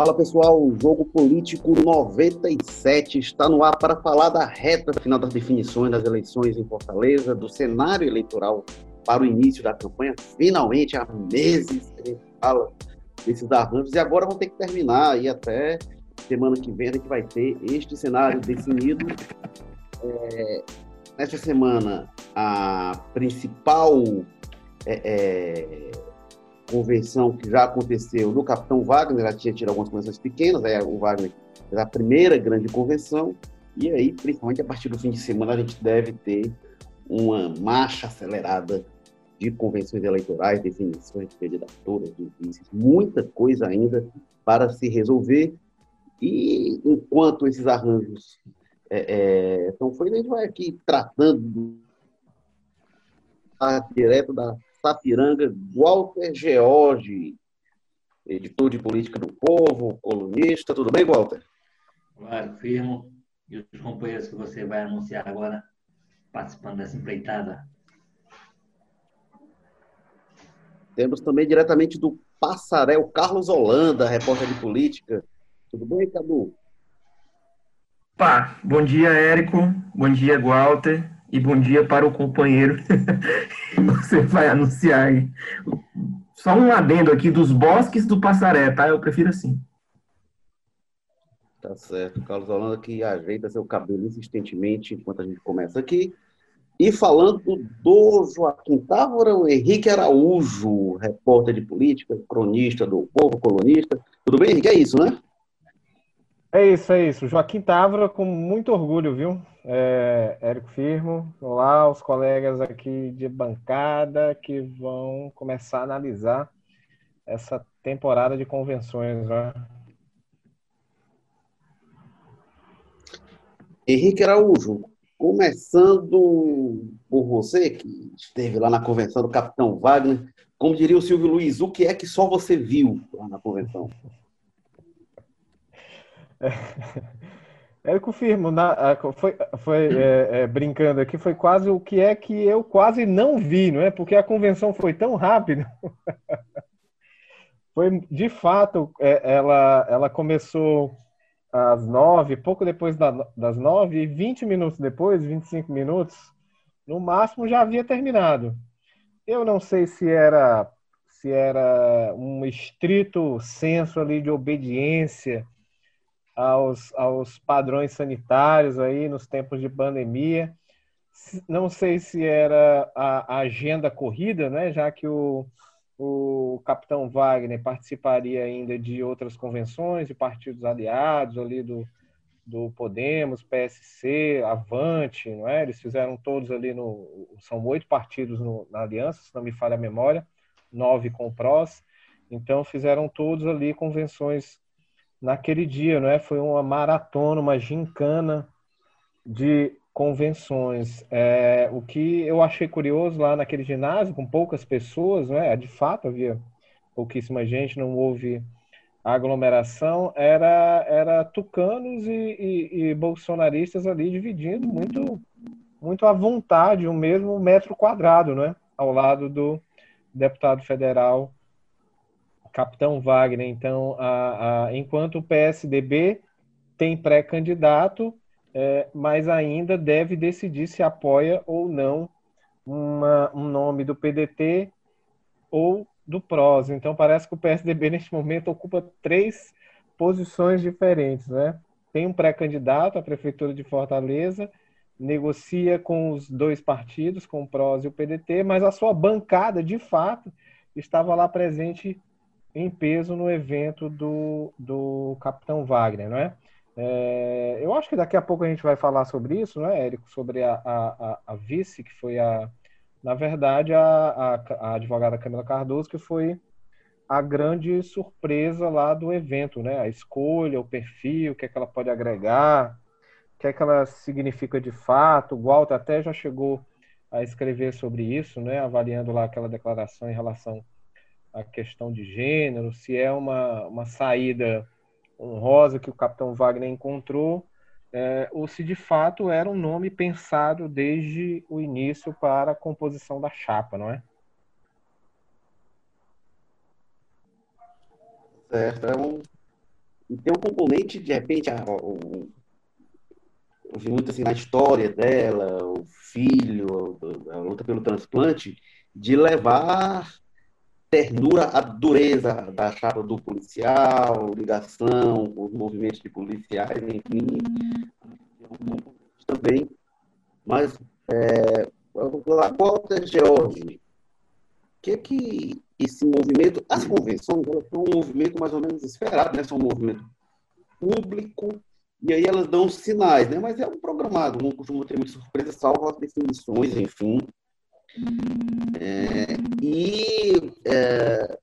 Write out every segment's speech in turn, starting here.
Fala pessoal, o Jogo Político 97 está no ar para falar da reta final das definições das eleições em Fortaleza, do cenário eleitoral para o início da campanha. Finalmente, há meses que fala desses arranjos e agora vão ter que terminar e até semana que vem gente vai ter este cenário definido. É, nesta semana, a principal é, é, convenção que já aconteceu do Capitão Wagner, já tinha tido algumas convenções pequenas, aí o Wagner fez a primeira grande convenção, e aí, principalmente a partir do fim de semana, a gente deve ter uma marcha acelerada de convenções eleitorais, definições de candidaturas, de vices, muita coisa ainda para se resolver. E enquanto esses arranjos é, é, estão feitos, a gente vai aqui tratando direto da Sapiranga, Walter George, editor de política do povo, colunista. Tudo bem, Walter? Claro, firmo. E os companheiros que você vai anunciar agora, participando dessa empreitada. Temos também diretamente do Passarel, Carlos Holanda, repórter de política. Tudo bem, Cadu? Pá, bom dia, Érico. Bom dia, Walter. E bom dia para o companheiro você vai anunciar aí. Só um adendo aqui dos bosques do Passaré, tá? Eu prefiro assim. Tá certo. Carlos Holanda que ajeita seu cabelo insistentemente enquanto a gente começa aqui. E falando do Joaquim Távora, o Henrique Araújo, repórter de política, cronista do Povo, colunista. Tudo bem, Henrique? É isso, né? É isso, é isso. Joaquim Távora, com muito orgulho, viu? É, Érico Firmo, olá, os colegas aqui de bancada que vão começar a analisar essa temporada de convenções, né? Henrique Araújo, Começando por você, que esteve lá na convenção do Capitão Wagner, como diria o Silvio Luiz, o que é que só você viu lá na convenção? É, eu confirmo, na, foi, foi é, é, brincando aqui, foi quase o que é que eu quase não vi, não é? Porque a convenção foi tão rápida. foi, de fato, é, ela, ela começou às nove, pouco depois das nove, e 20 minutos depois, 25 minutos, no máximo já havia terminado. Eu não sei se era se era um estrito senso ali de obediência aos, aos padrões sanitários aí nos tempos de pandemia. Não sei se era a, a agenda corrida, né, já que o, o capitão Wagner participaria ainda de outras convenções de partidos aliados ali do, do Podemos, PSC, Avante, não é? Eles fizeram todos ali no são oito partidos no, na aliança, se não me falha a memória, nove com o PROS. Então fizeram todos ali convenções naquele dia, não é? Foi uma maratona, uma gincana de convenções. É, o que eu achei curioso lá naquele ginásio, com poucas pessoas, né? de fato havia pouquíssima gente, não houve aglomeração, era, era tucanos e, e, e bolsonaristas ali dividindo muito, muito à vontade o mesmo metro quadrado, né? ao lado do deputado federal Capitão Wagner. Então, a, a, enquanto o PSDB tem pré-candidato, é, mas ainda deve decidir se apoia ou não uma, um nome do PDT ou do PROS. Então parece que o PSDB neste momento ocupa três posições diferentes, né? Tem um pré-candidato à prefeitura de Fortaleza, negocia com os dois partidos, com o PROS e o PDT, mas a sua bancada, de fato, estava lá presente em peso no evento do, do Capitão Wagner, não é? É, eu acho que daqui a pouco a gente vai falar sobre isso, né, Érico? Sobre a, a, a vice, que foi a, na verdade, a, a, a, advogada Camila Cardoso, que foi a grande surpresa lá do evento, né? A escolha, o perfil, o que é que ela pode agregar, o que é que ela significa de fato. O Walter até já chegou a escrever sobre isso, né? Avaliando lá aquela declaração em relação à questão de gênero, se é uma, uma saída honrosa que o capitão Wagner encontrou, é, ou se de fato era um nome pensado desde o início para a composição da chapa, não é? Certo, é um, tem um componente, de repente, a, eu vi muito assim na história dela, o filho, a luta pelo transplante, de levar ternura à dureza da chapa do policial, ligação com os movimentos de policiais, enfim, também. Mas, é, Walter George, o que é que esse movimento, as convenções, elas são um movimento mais ou menos esperado, né? São um movimento público, e aí elas dão sinais, né? Mas é um programado, não costuma ter muita surpresa, salvo as definições, enfim. É, e, é,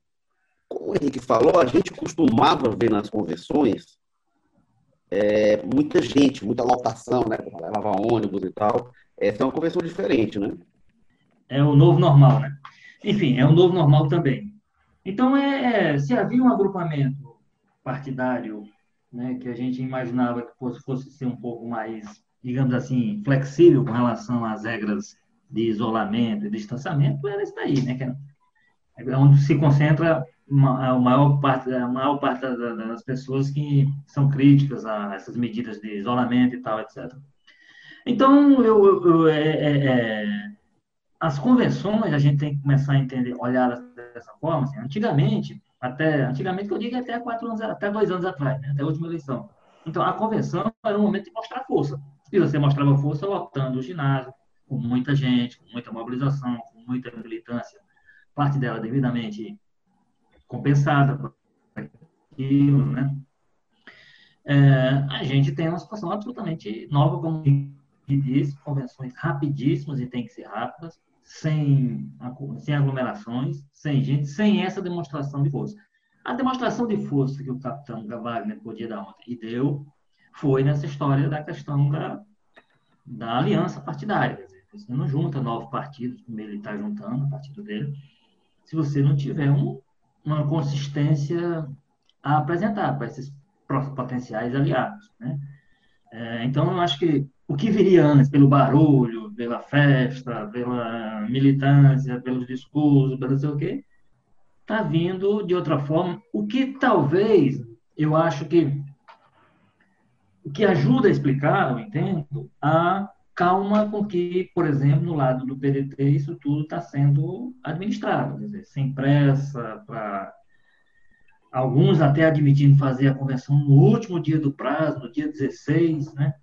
como o Henrique falou, a gente costumava ver nas convenções é, muita gente, muita lotação, né? Levava ônibus e tal. Essa é uma convenção diferente, né? É o novo normal, né? Enfim, é o novo normal também. Então, é, é se havia um agrupamento partidário né, que a gente imaginava que fosse, fosse ser um pouco mais, digamos assim, flexível com relação às regras de isolamento e distanciamento, era isso daí, né? Que é, é onde se concentra a maior parte, a maior parte das pessoas que são críticas a essas medidas de isolamento e tal, etc. Então, eu, eu é, é, é, as convenções a gente tem que começar a entender, olhar dessa forma. Assim, antigamente, até antigamente que eu digo até quatro anos, até dois anos atrás, né, até a última eleição. Então, a convenção era um momento de mostrar força. E você mostrava força lotando o ginásio, com muita gente, com muita mobilização, com muita militância, parte dela devidamente compensada por aquilo, né? É, a gente tem uma situação absolutamente nova, como disse, convenções rapidíssimas e tem que ser rápidas, sem, sem aglomerações, sem gente, sem essa demonstração de força. A demonstração de força que o capitão Wagner podia dar ontem e deu foi nessa história da questão da, da aliança partidária. Você não junta novos partidos, como ele está juntando, o partido dele, se você não tiver um, uma consistência a apresentar para esses potenciais aliados. Né? É, então, eu acho que o que viria antes, pelo barulho, pela festa, pela militância, pelos discursos, pelo sei o quê, está vindo de outra forma, o que talvez, eu acho que, o que ajuda a explicar, eu entendo, a calma com que, por exemplo, no lado do PDT, isso tudo está sendo administrado, dizer, sem pressa, para alguns até admitindo fazer a convenção no último dia do prazo, no dia 16, né?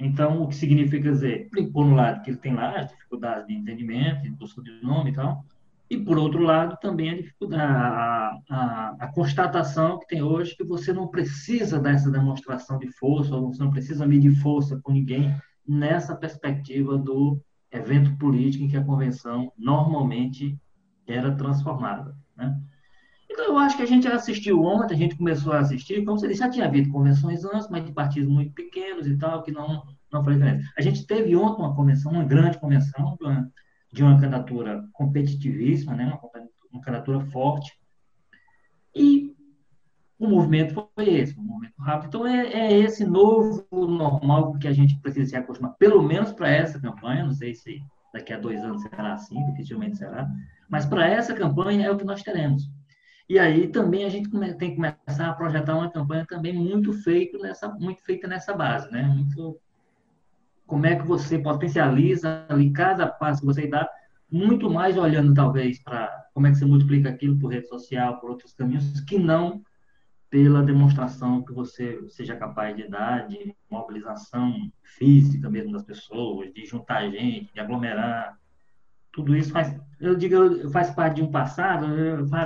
Então, o que significa dizer, por um lado, que ele tem lá as dificuldades de entendimento, de busca de nome e tal, e por outro lado, também a dificuldade, a, a, a, constatação que tem hoje que você não precisa dessa demonstração de força, ou você não precisa medir força com ninguém nessa perspectiva do evento político em que a convenção normalmente era transformada. Né? Então, eu acho que a gente assistiu ontem, a gente começou a assistir, como você disse, já tinha havido convenções antes, mas de partidos muito pequenos e tal, que não, não foi diferente. A gente teve ontem uma convenção, uma grande convenção, de uma candidatura competitivíssima, né? uma, uma candidatura forte, e o movimento foi esse, um movimento rápido. Então, é, é, esse novo normal que a gente precisa se acostumar, pelo menos para essa campanha, não sei se daqui a dois anos será assim, dificilmente será, mas para essa campanha é o que nós teremos. E aí também a gente tem que começar a projetar uma campanha também muito feita nessa, muito feita nessa base, né? Muito, como é que você potencializa ali cada passo que você dá, muito mais olhando talvez para como é que você multiplica aquilo por rede social, por outros caminhos, que não pela demonstração que você seja capaz de dar, de mobilização física mesmo das pessoas, de juntar gente, de aglomerar, tudo isso faz, eu digo, faz parte de um passado,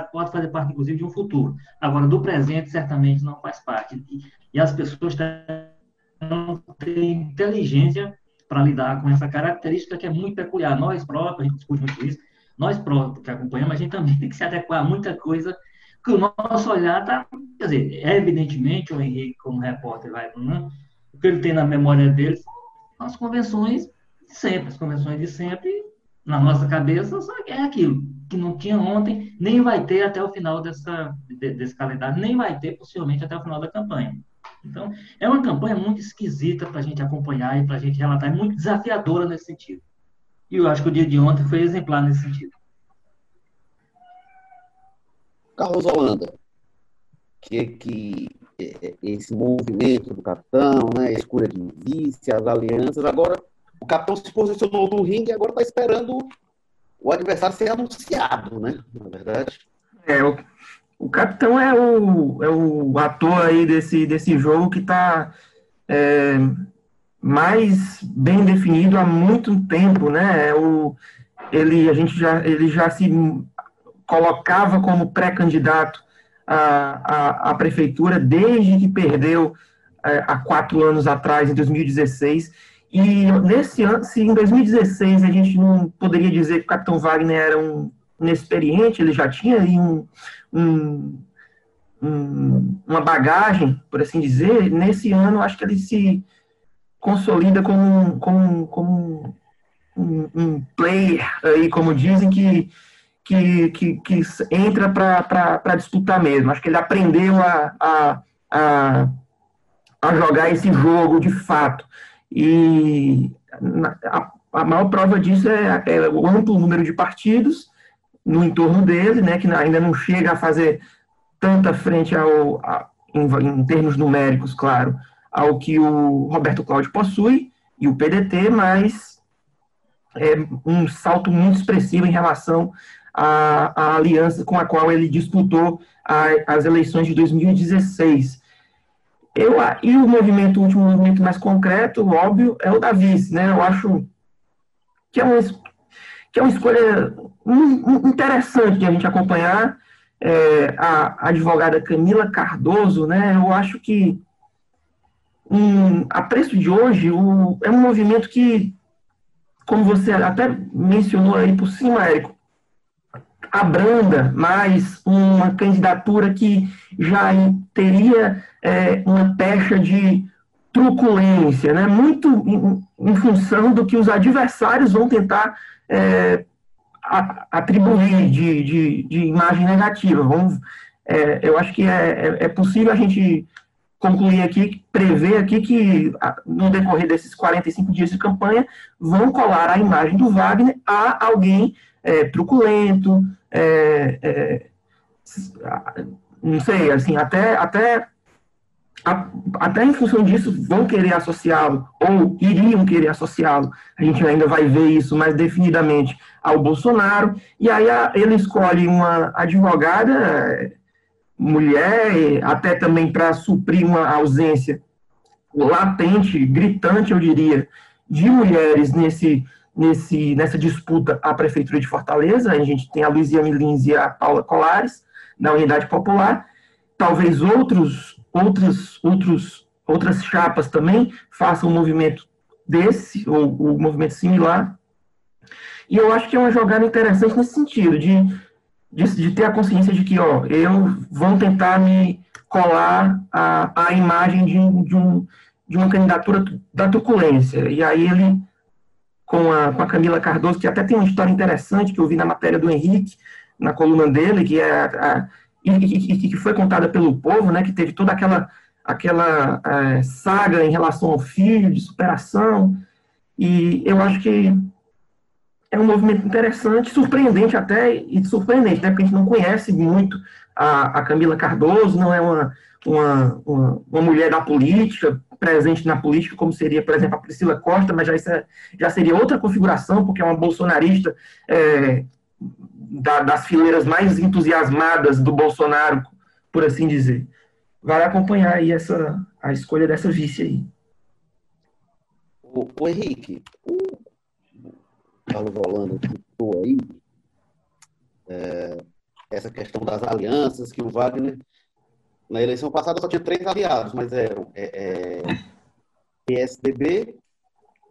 pode fazer parte, inclusive, de um futuro. Agora, do presente, certamente não faz parte. E as pessoas não têm inteligência para lidar com essa característica que é muito peculiar. Nós próprios, a gente discute muito isso, nós próprios que acompanhamos, a gente também tem que se adequar a muita coisa, que o nosso olhar está. Quer dizer, é evidentemente, o Henrique, como repórter, vai. Né, o que ele tem na memória dele são as convenções de sempre, as convenções de sempre na nossa cabeça só é aquilo que não tinha ontem, nem vai ter até o final dessa, desse calendário, nem vai ter possivelmente até o final da campanha. Então, é uma campanha muito esquisita para a gente acompanhar e para a gente relatar, é muito desafiadora nesse sentido. E eu acho que o dia de ontem foi exemplar nesse sentido. Carlos Holanda, que que é, esse movimento do capitão, né, a escolha de vice, as alianças. Agora, o capitão se posicionou no ringue e agora está esperando o adversário ser anunciado, né? Na verdade. É, o, o capitão é o, é o ator aí desse, desse jogo que está é, mais bem definido há muito tempo, né? É o, ele, a gente já, ele já se colocava como pré-candidato à, à, à, prefeitura desde que perdeu é, há quatro anos atrás, em 2016. E nesse ano, se em 2016 a gente não poderia dizer que o Capitão Wagner era um inexperiente, ele já tinha aí um, um, um, uma bagagem, por assim dizer, nesse ano acho que ele se consolida como, como, como um, um player, aí, como dizem, que, que, que, que entra para disputar mesmo. Acho que ele aprendeu a, a, a, a jogar esse jogo de fato. E a, a maior prova disso é, é, o amplo número de partidos no entorno dele, né, que ainda não chega a fazer tanta frente ao, a, em, em, termos numéricos, claro, ao que o Roberto Cláudio possui e o PDT, mas é um salto muito expressivo em relação à, à aliança com a qual ele disputou a, as eleições de 2016. Eu, e o movimento, o último movimento mais concreto, óbvio, é o da vice, né? Eu acho que é uma, que é uma escolha interessante de a gente acompanhar. É, a, advogada Camila Cardoso, né? Eu acho que um, a preço de hoje o, é um movimento que, como você até mencionou aí por cima, Érico, abranda mais uma candidatura que já teria é, uma pecha de truculência, né? muito em, em, função do que os adversários vão tentar é, a, atribuir de, de, de, imagem negativa. Vamos, é, eu acho que é, é, é possível a gente concluir aqui, prever aqui que no decorrer desses 45 dias de campanha vão colar a imagem do Wagner a alguém é, truculento, é, é, não sei, assim, até, até, a, até em função disso vão querer associá-lo, ou iriam querer associá-lo, a gente ainda vai ver isso mais definidamente ao Bolsonaro, e aí a, ele escolhe uma advogada, mulher, até também para suprir uma ausência latente, gritante, eu diria, de mulheres nesse nesse, nessa disputa à Prefeitura de Fortaleza. A gente tem a Luiziane Lins e a Paula Colares, na Unidade Popular. Talvez outros, outros, outros, outras chapas também façam um movimento desse, ou um movimento similar. E eu acho que é uma jogada interessante nesse sentido, de, de, de ter a consciência de que, ó, eu vou tentar me colar a, a imagem de, de, um, de uma candidatura da truculência. E aí ele com a, com a Camila Cardoso, que até tem uma história interessante que eu vi na matéria do Henrique, na coluna dele, que é a, e, que foi contada pelo povo, né, que teve toda aquela, aquela é, saga em relação ao filho, de superação, e eu acho que é um movimento interessante, surpreendente até, e surpreendente, né, porque a gente não conhece muito a, a Camila Cardoso, não é uma, uma, uma, uma mulher da política, presente na política, como seria, por exemplo, a Priscila Costa, mas já, isso é, já seria outra configuração, porque é uma bolsonarista é, da, das fileiras mais entusiasmadas do Bolsonaro, por assim dizer. Vai acompanhar aí essa, a escolha dessa vice aí. O, Henrique, o Carlos Rolando citou aí é, essa questão das alianças que o Wagner na eleição passada só tinha três aliados, mas eram é, é, PSDB,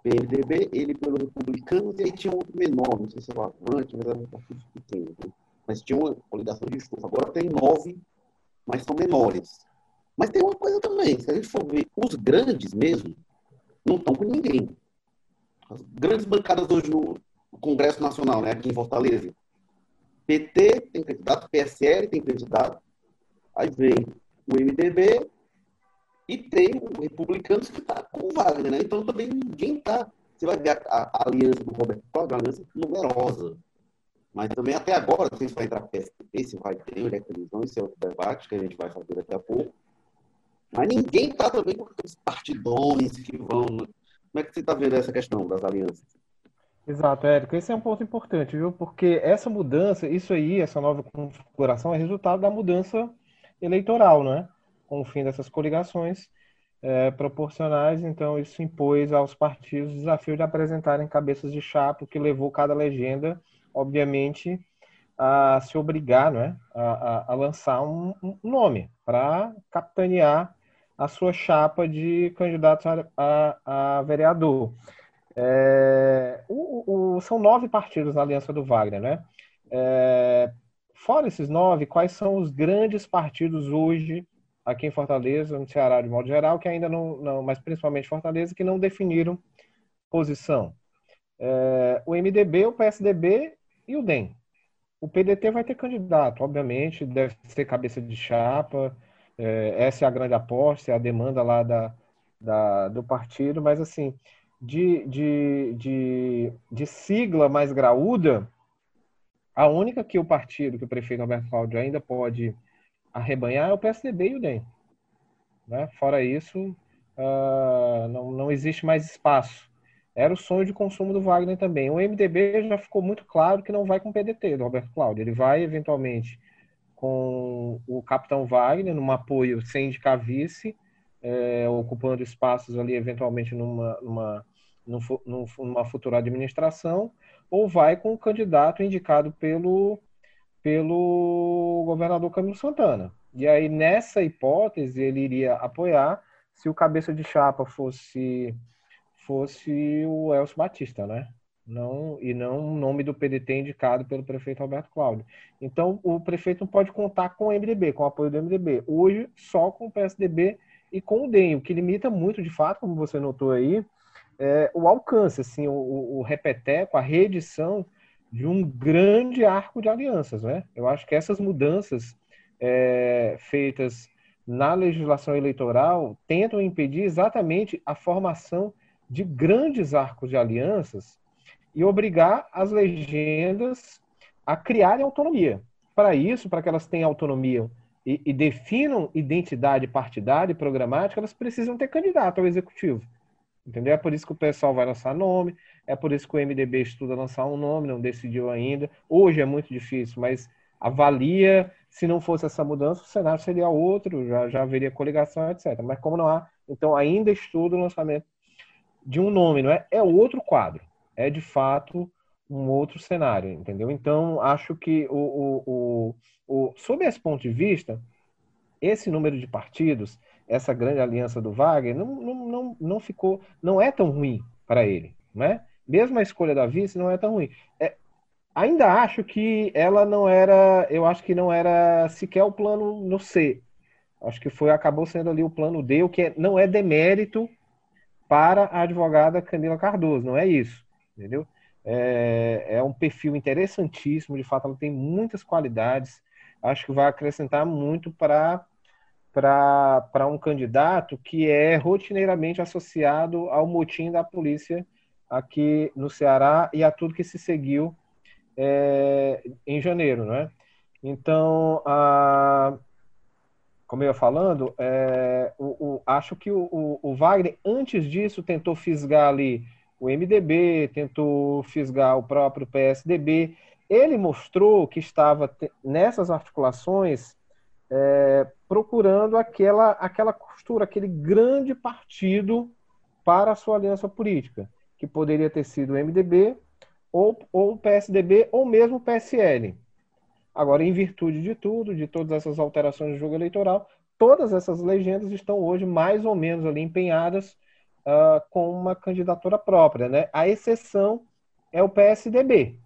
PMDB, ele pelo Republicanos, e aí tinha outro menor, não sei se é o Avante, mas era um partido pequeno. Né? Mas tinha uma coligação de estufa. Agora tem nove, mas são menores. Mas tem uma coisa também, se a gente for ver, os grandes mesmo não estão com ninguém. As grandes bancadas hoje no Congresso Nacional, né, aqui em Fortaleza. PT tem candidato, PSL tem candidato, aí vem o MDB e tem o Republicanos que está com o Wagner, né? Então também ninguém está. Você vai ver a, a, aliança do Roberto Cláudio, a aliança numerosa. Mas também até agora, se vai entrar PSDB, se vai ter, é vão, esse é outro debate que a gente vai fazer daqui a pouco. Mas ninguém está também com aqueles partidões que vão. Como é que você está vendo essa questão das alianças? Exato, Érico. Esse é um ponto importante, viu? Porque essa mudança, isso aí, essa nova configuração, é resultado da mudança eleitoral, né? Com o fim dessas coligações é, proporcionais, então isso impôs aos partidos o desafio de apresentarem cabeças de chapa, o que levou cada legenda, obviamente, a se obrigar né, a, a, a lançar um, um nome para capitanear a sua chapa de candidatos a, a, a vereador. É, o, o, são nove partidos na Aliança do Wagner, né? É, fora esses nove, quais são os grandes partidos hoje aqui em Fortaleza, no Ceará de modo geral, que ainda não, não mas principalmente Fortaleza, que não definiram posição? É, o MDB, o PSDB e o DEM. O PDT vai ter candidato, obviamente, deve ser cabeça de chapa. É, essa é a grande aposta, é a demanda lá da, da, do partido, mas assim, de, de, de, de sigla mais graúda, a única que o partido, que o prefeito Alberto Cláudio ainda pode arrebanhar é o PSDB e o DEM. Né? Fora isso, uh, não, não existe mais espaço. Era o sonho de consumo do Wagner também. O MDB já ficou muito claro que não vai com o PDT, do Roberto Cláudio. Ele vai, eventualmente, com o capitão Wagner, num apoio sem indicar vice, é, ocupando espaços ali, eventualmente, numa, numa, numa futura administração, ou vai com o candidato indicado pelo, pelo governador Camilo Santana. E aí, nessa hipótese, ele iria apoiar se o cabeça de chapa fosse fosse o Elcio Batista, né? Não, e não o nome do PDT indicado pelo prefeito Roberto Cláudio. Então, o prefeito não pode contar com o MDB, com o apoio do MDB. Hoje, só com o PSDB e com o DEM, o que limita muito, de fato, como você notou aí, é, o alcance, assim, o, o repeteco, a reedição de um grande arco de alianças, né? Eu acho que essas mudanças é, feitas na legislação eleitoral tentam impedir exatamente a formação de grandes arcos de alianças e obrigar as legendas a criarem autonomia. Para isso, para que elas tenham autonomia e, e, definam identidade partidária e programática, elas precisam ter candidato ao executivo. Entendeu? É por isso que o pessoal vai lançar nome, é por isso que o MDB estuda lançar um nome, não decidiu ainda. Hoje é muito difícil, mas avalia, se não fosse essa mudança, o cenário seria outro, já, já haveria coligação, etc. Mas como não há, então ainda estuda o lançamento de um nome, não é? É outro quadro. É de fato um outro cenário, entendeu? Então, acho que o, o, o, o, sob esse ponto de vista, esse número de partidos, essa grande aliança do Wagner, não, não, não, não ficou, não é tão ruim para ele, né? Mesmo a escolha da vice não é tão ruim. É, ainda acho que ela não era, eu acho que não era sequer o plano no C. Acho que foi acabou sendo ali o plano D, o que é, não é demérito para a advogada Camila Cardoso, não é isso, entendeu? É, é um perfil interessantíssimo, de fato, ela tem muitas qualidades, acho que vai acrescentar muito para para um candidato que é rotineiramente associado ao motim da polícia aqui no Ceará e a tudo que se seguiu é, em janeiro, né? Então, a, como eu ia falando, é, o, o, acho que o, o, Wagner, antes disso, tentou fisgar ali o MDB, tentou fisgar o próprio PSDB. Ele mostrou que estava nessas articulações é, procurando aquela, aquela costura, aquele grande partido para a sua aliança política, que poderia ter sido o MDB, ou, ou o PSDB, ou mesmo o PSL. Agora, em virtude de tudo, de todas essas alterações do jogo eleitoral, todas essas legendas estão hoje mais ou menos ali empenhadas uh, com uma candidatura própria. Né? A exceção é o PSDB,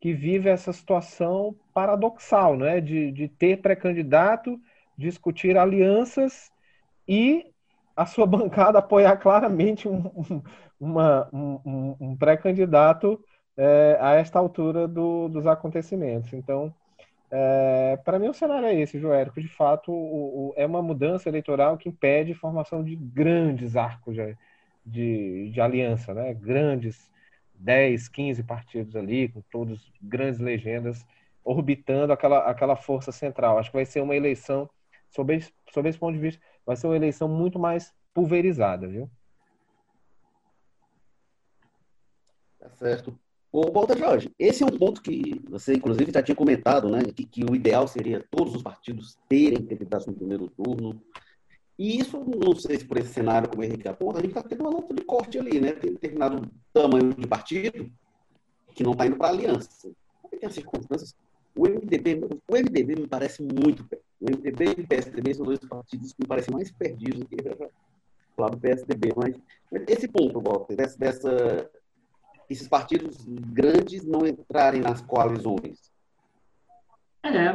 que vive essa situação paradoxal né? de, de ter pré-candidato, discutir alianças e a sua bancada apoiar claramente um, um, um, um pré-candidato é, a esta altura do, dos acontecimentos. Então, é, para mim, o cenário é esse, Joérico. De fato, o, o, é uma mudança eleitoral que impede a formação de grandes arcos de, de, de, aliança, né? grandes 10, 15 partidos ali, com todos grandes legendas orbitando aquela, aquela força central. Acho que vai ser uma eleição, sob esse, sob esse ponto de vista, vai ser uma eleição muito mais pulverizada, viu? Tá certo. Ô, Walter Jorge, esse é um ponto que você, inclusive, já tinha comentado, né? Que, que o ideal seria todos os partidos terem candidatos no primeiro turno. E isso, não sei se por esse cenário, como o Henrique aponta, a gente está tendo uma luta de corte ali, né? Tem determinado tamanho de partido que não está indo para a aliança. Tem as circunstâncias. O MDB, o MDB me parece muito perto. O MDB e o PSDB são dois partidos que me parecem mais perdidos do que o lado do PSDB. Mas, mas esse ponto, Walter, dessa, dessa esses partidos grandes não entrarem nas coalizões? É,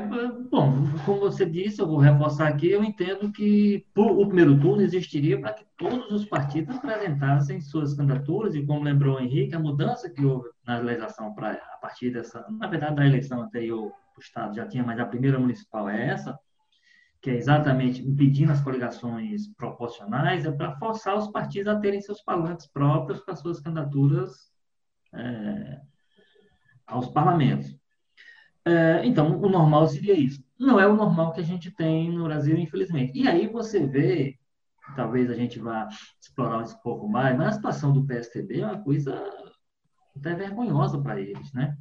bom, como você disse, eu vou reforçar aqui, eu entendo que o primeiro turno existiria para que todos os partidos apresentassem suas candidaturas, e como lembrou o Henrique, a mudança que houve na legislação para a partir dessa, na verdade, da eleição anterior, o Estado já tinha, mas a primeira municipal é essa, que é exatamente impedindo as coligações proporcionais, é para forçar os partidos a terem seus palanques próprios para suas candidaturas é, aos parlamentos. É, então, o normal seria isso. Não é o normal que a gente tem no Brasil, infelizmente. E aí você vê, talvez a gente vá explorar um pouco mais, mas a situação do PSTB é uma coisa até vergonhosa para eles, né?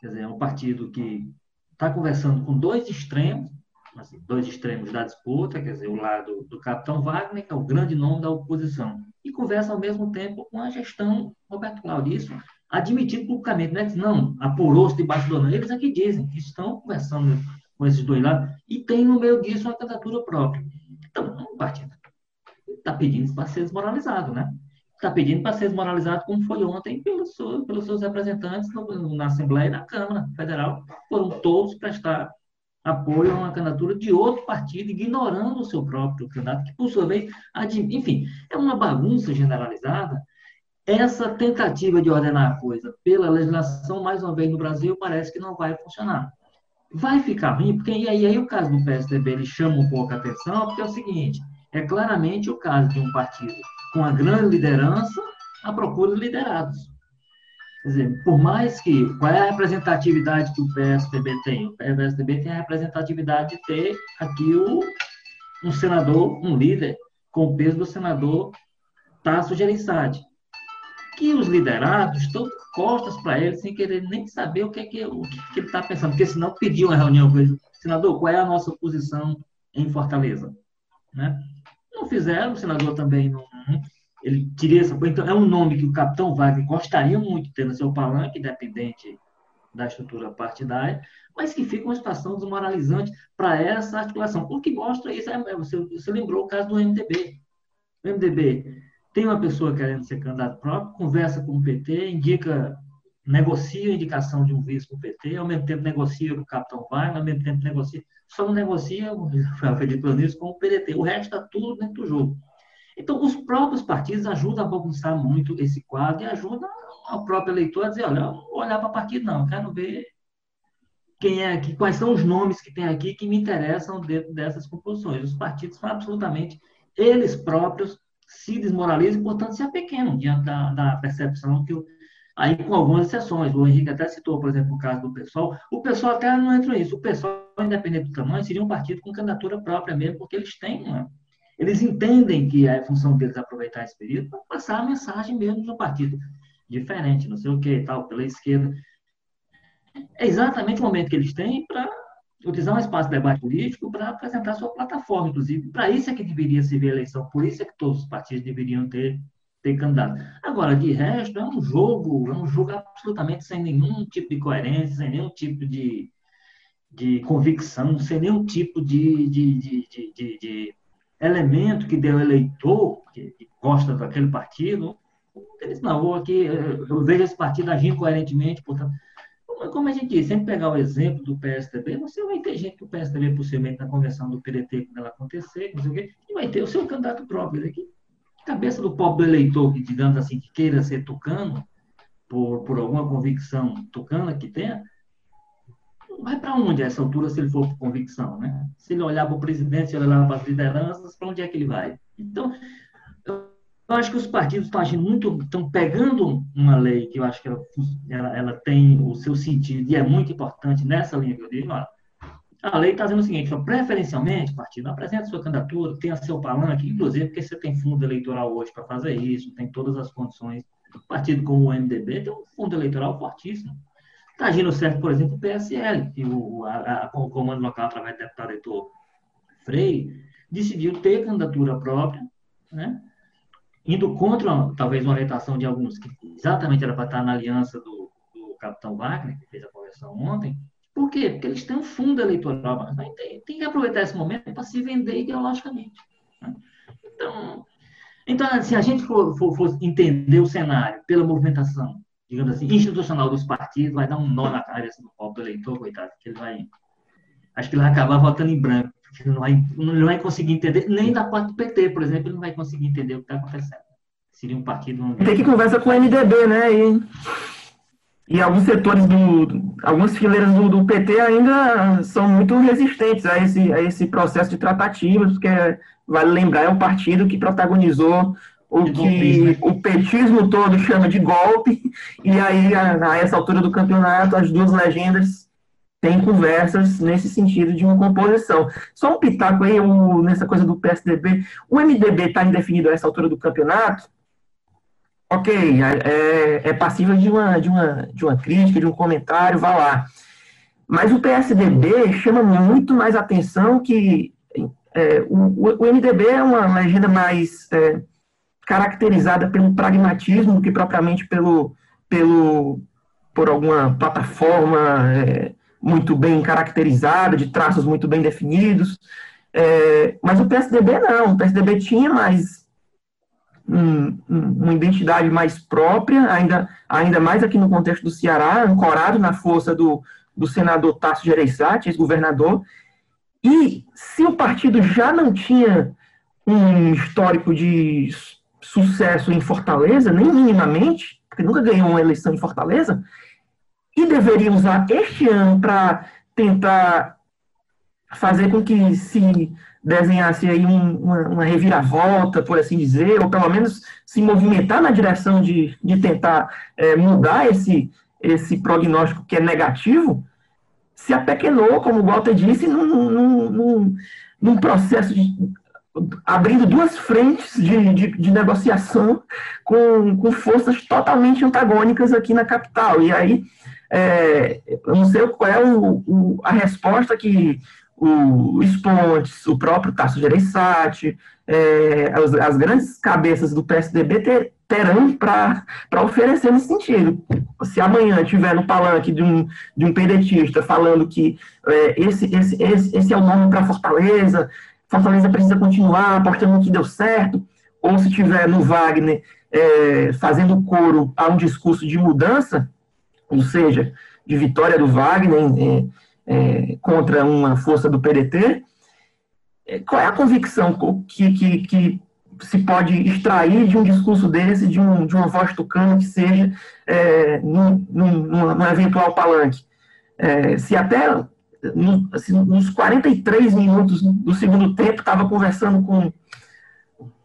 Quer dizer, é um partido que está conversando com dois extremos, assim, dois extremos da disputa, quer dizer, o lado do capitão Wagner, que é o grande nome da oposição, e conversa ao mesmo tempo com a gestão Roberto Cláudio. Isso admitido publicamente, né? não apurou-se debaixo do ano. Eles é que dizem que estão conversando com esses dois lados e tem no meio disso uma candidatura própria. Então, um partido está pedindo para ser desmoralizado, né? Está pedindo para ser desmoralizado como foi ontem pelos, pelos seus representantes no, na Assembleia e na Câmara Federal. Foram todos prestar apoio a uma candidatura de outro partido, ignorando o seu próprio candidato, que, por sua vez, enfim, é uma bagunça generalizada. Essa tentativa de ordenar a coisa pela legislação, mais uma vez no Brasil, parece que não vai funcionar. Vai ficar ruim, porque e aí, aí o caso do PSDB ele chama um pouco a atenção, porque é o seguinte: é claramente o caso de um partido com a grande liderança à procura de liderados. Quer dizer, por mais que. Qual é a representatividade que o PSDB tem? O PSDB tem a representatividade de ter aqui o, um senador, um líder, com o peso do senador Tasso Gereissati. Que os liderados estão costas para ele, sem querer nem saber o que, é que, o que ele está pensando, porque senão pediu uma reunião com ele. Senador, qual é a nossa posição em Fortaleza? Né? Não fizeram, o senador também não ele queria essa Então, é um nome que o capitão Wagner gostaria muito de ter no seu palanque, independente da estrutura partidária, mas que fica uma situação desmoralizante para essa articulação. O que mostra isso é, é, você, você lembrou o caso do MDB. O MDB tem uma pessoa querendo ser candidato próprio, conversa com o PT, indica, negocia a indicação de um vice com o PT, ao mesmo tempo negocia com o capitão Wagner, ao mesmo tempo negocia, só não negocia, foi acredito nisso, com o PDT. O resto está tudo dentro do jogo. Então, os próprios partidos ajudam a bagunçar muito esse quadro e ajudam ao próprio eleitor a dizer, olha, olhar para partido, não, quero ver quem é aqui, quais são os nomes que tem aqui que me interessam dentro dessas composições. Os partidos são absolutamente, eles próprios se desmoralizam e, portanto, se apequenam diante da, da percepção que o, aí com algumas exceções. O Henrique até citou, por exemplo, o caso do pessoal. O pessoal até não entra nisso. O pessoal, independente do tamanho, seria um partido com candidatura própria mesmo, porque eles têm uma, eles entendem que é função deles aproveitar esse período para passar a mensagem mesmo um partido diferente, não sei o que, tal, pela esquerda. É exatamente o momento que eles têm para utilizar um espaço de debate político para apresentar sua plataforma, inclusive. Para isso é que deveria servir a eleição, por isso é que todos os partidos deveriam ter, ter candidato. Agora, de resto, é um jogo, é um jogo absolutamente sem nenhum tipo de coerência, sem nenhum tipo de, de convicção, sem nenhum tipo de, de, de, de, de elemento que deu eleitor, que, que gosta daquele partido, eles não, vou aqui, eu vejo esse partido agindo coerentemente, portanto, como a gente disse, sempre pegar o exemplo do PSDB, você vai ter gente do PSDB, possivelmente, na convenção do PDT, quando ela acontecer, não sei o quê, e vai ter o seu candidato próprio aqui. Cabeça do pobre eleitor, que, digamos assim, que queira ser tucano, por, por alguma convicção tucana que tenha, vai para onde a essa altura se ele for por convicção, né? Se ele olhar para o presidente, se ele olhar para as lideranças, para onde é que ele vai? Então, eu acho que os partidos estão agindo muito, estão pegando uma lei que eu acho que ela, ela, ela tem o seu sentido e é muito importante nessa linha que eu digo, a lei está dizendo o seguinte, preferencialmente, partido, apresenta sua candidatura, tenha seu palanque, inclusive porque você tem fundo eleitoral hoje para fazer isso, tem todas as condições. Partido como o MDB tem um fundo eleitoral fortíssimo. Está agindo certo, por exemplo, o PSL, que o, a, a, o comando local, através do deputado eleitor Frei, decidiu ter candidatura própria, né? Indo contra, talvez, uma orientação de alguns, que exatamente era para estar na aliança do, do capitão Wagner, que fez a conversão ontem, por quê? Porque eles têm um fundo eleitoral, mas tem, tem que aproveitar esse momento para se vender ideologicamente. Né? Então, então, se a gente for, for, for, entender o cenário pela movimentação, digamos assim, institucional dos partidos, vai dar um nó na cabeça do povo do eleitor, coitado, que ele vai. Acho que ele vai acabar votando em branco, ele não vai, não vai conseguir entender, nem da parte do PT, por exemplo, ele não vai conseguir entender o que está acontecendo. Seria um partido. Tem que conversa com o MDB, né? E e alguns setores do, algumas fileiras do, do, PT ainda são muito resistentes a esse, a esse processo de tratativas, porque vale lembrar, é o partido que protagonizou o que né? o petismo todo chama de golpe, e aí, a, a, essa altura do campeonato, as duas legendas têm conversas nesse sentido de uma composição. Só um pitaco aí, um, nessa coisa do PSDB, o MDB está indefinido a essa altura do campeonato, ok, é, é passível de uma, de, uma, de uma crítica, de um comentário, vá lá. Mas o PSDB chama muito mais atenção que é, o, o, MDB é uma legenda mais é, caracterizada pelo pragmatismo que propriamente pelo, pelo, por alguma plataforma é, muito bem caracterizada, de traços muito bem definidos. É, mas o PSDB não, o PSDB tinha mais um, uma identidade mais própria, ainda, ainda mais aqui no contexto do Ceará, ancorado na força do, do senador Tasso Gereissati, ex-governador. E se o partido já não tinha um histórico de sucesso em Fortaleza, nem minimamente, porque nunca ganhou uma eleição em Fortaleza, e deveria usar este ano para tentar fazer com que se desenhasse aí um, uma, uma, reviravolta, por assim dizer, ou pelo menos se movimentar na direção de, de tentar é, mudar esse, esse prognóstico que é negativo, se apequenou, como o Walter disse, num, num, num, num processo de abrindo duas frentes de, de, de, negociação com, com forças totalmente antagônicas aqui na capital. E aí, é, eu não sei qual é o, o, a resposta que o Spontes, o próprio Tasso Gereissati, é, as, as, grandes cabeças do PSDB ter, terão para oferecer nesse sentido. Se amanhã tiver no palanque de um, de um pedetista falando que é, esse, esse, esse, esse é o nome para Fortaleza, Fortaleza precisa continuar apostando no que deu certo, ou se tiver no Wagner é, fazendo coro a um discurso de mudança, ou seja, de vitória do Wagner, é, é, contra uma força do PDT, é, qual é a convicção que, que, que, se pode extrair de um discurso desse, de, um, de uma voz tucana que seja é, num, num, num, eventual palanque? É, se até no, assim, nos 43 minutos do segundo tempo estava conversando com,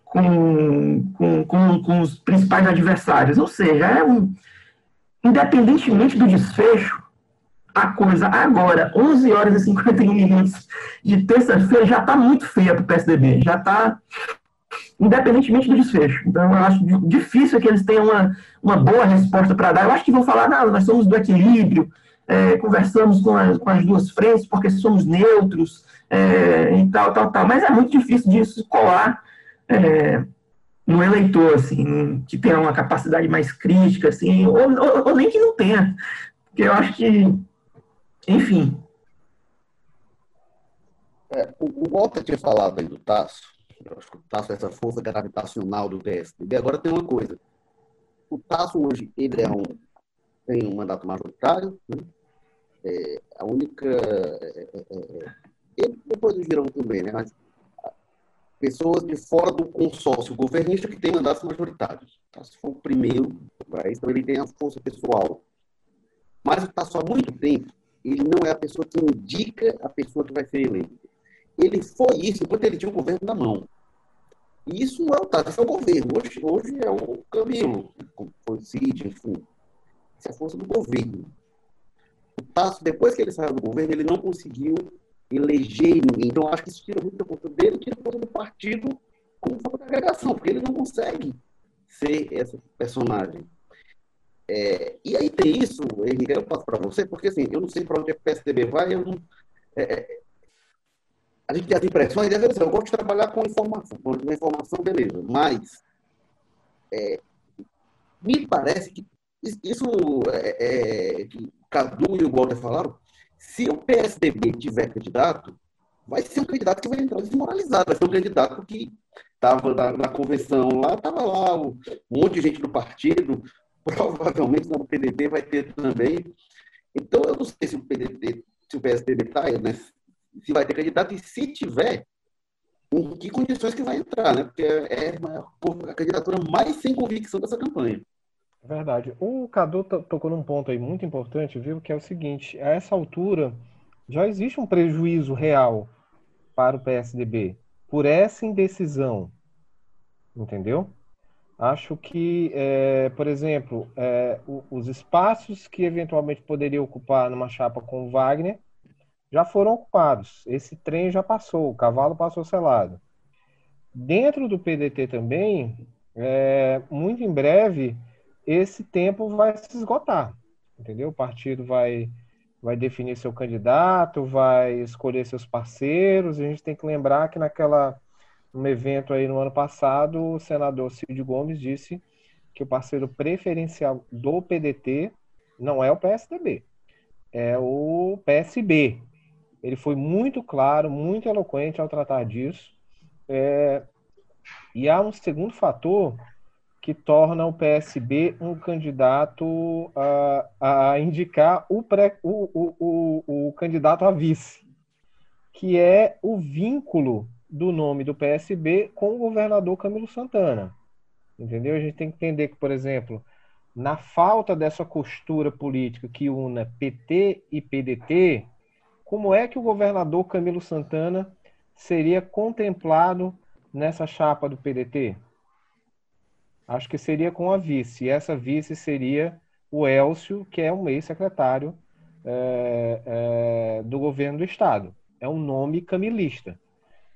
com, com, com, com os principais adversários, ou seja, é um, independentemente do desfecho, a coisa agora, 11 horas e 51 minutos de terça-feira, já está muito feia para o PSDB. Já está, independentemente do desfecho. Então, eu acho difícil que eles tenham uma, uma boa resposta para dar. Eu acho que vão falar, não, nós somos do equilíbrio, é, conversamos com as, com as duas frentes porque somos neutros é, e tal, tal, tal. Mas é muito difícil disso colar é, no eleitor, assim, que tenha uma capacidade mais crítica, assim, ou, ou, ou nem que não tenha. Porque eu acho que enfim. É, o, o Walter tinha falado aí do Tasso, eu acho que o Tasso é essa força gravitacional do PSDB. Agora tem uma coisa. O Tasso hoje, ele é um, tem um mandato majoritário, né? é, a única... É, é, é, é ele, depois do Girão também, né? Mas pessoas de fora do consórcio governista que tem mandatos majoritários. Tasso foi o primeiro, então ele tem a força pessoal. Mas o Tasso há muito tempo ele não é a pessoa que indica a pessoa que vai ser eleita. Ele foi isso enquanto ele tinha o governo na mão. E isso não é o Tato, é o governo. Hoje, hoje é o Camilo, o Cid, enfim. Isso é a força do governo. O Tasso, depois que ele saiu do governo, ele não conseguiu ninguém. Então, acho que isso tira muito da conta dele, tira conta do partido como forma de agregação, porque ele não consegue ser essa personagem. É, e aí tem isso, Henrique, eu passo para você, porque assim, eu não sei para onde a PSDB vai, eu não, é, é, a gente tem as impressões, eu gosto de trabalhar com informação, com informação, beleza, mas é, me parece que isso é, é, que Cadu e o Walter falaram, se o PSDB tiver candidato, vai ser um candidato que vai entrar desmoralizado, vai ser um candidato que estava na, na, convenção lá, estava lá um monte de gente do partido, provavelmente no PDT vai ter também. Então, eu não sei se o PDT, se o PSDB está, né, se vai ter candidato, e se tiver, em que condições que vai entrar, né? Porque é, é a candidatura mais sem convicção dessa campanha. Verdade. O Cadu tocou num ponto aí muito importante, viu? Que é o seguinte: a essa altura já existe um prejuízo real para o PSDB por essa indecisão, entendeu? Acho que, é, por exemplo, é, os espaços que eventualmente poderia ocupar numa chapa com o Wagner já foram ocupados. Esse trem já passou, o cavalo passou selado. Dentro do PDT também, é, muito em breve, esse tempo vai se esgotar, entendeu? O partido vai vai definir seu candidato, vai escolher seus parceiros. A gente tem que lembrar que naquela um evento aí no ano passado, o senador Cid Gomes disse que o parceiro preferencial do PDT não é o PSDB, é o PSB. Ele foi muito claro, muito eloquente ao tratar disso. É... E há um segundo fator que torna o PSB um candidato a, a indicar o, pré, o, o, o, o candidato a vice, que é o vínculo do nome do PSB com o governador Camilo Santana. Entendeu? A gente tem que entender que, por exemplo, na falta dessa costura política que una PT e PDT, como é que o governador Camilo Santana seria contemplado nessa chapa do PDT? Acho que seria com a vice. E essa vice seria o Elcio, que é um ex-secretário é, é, do governo do Estado. É um nome camilista,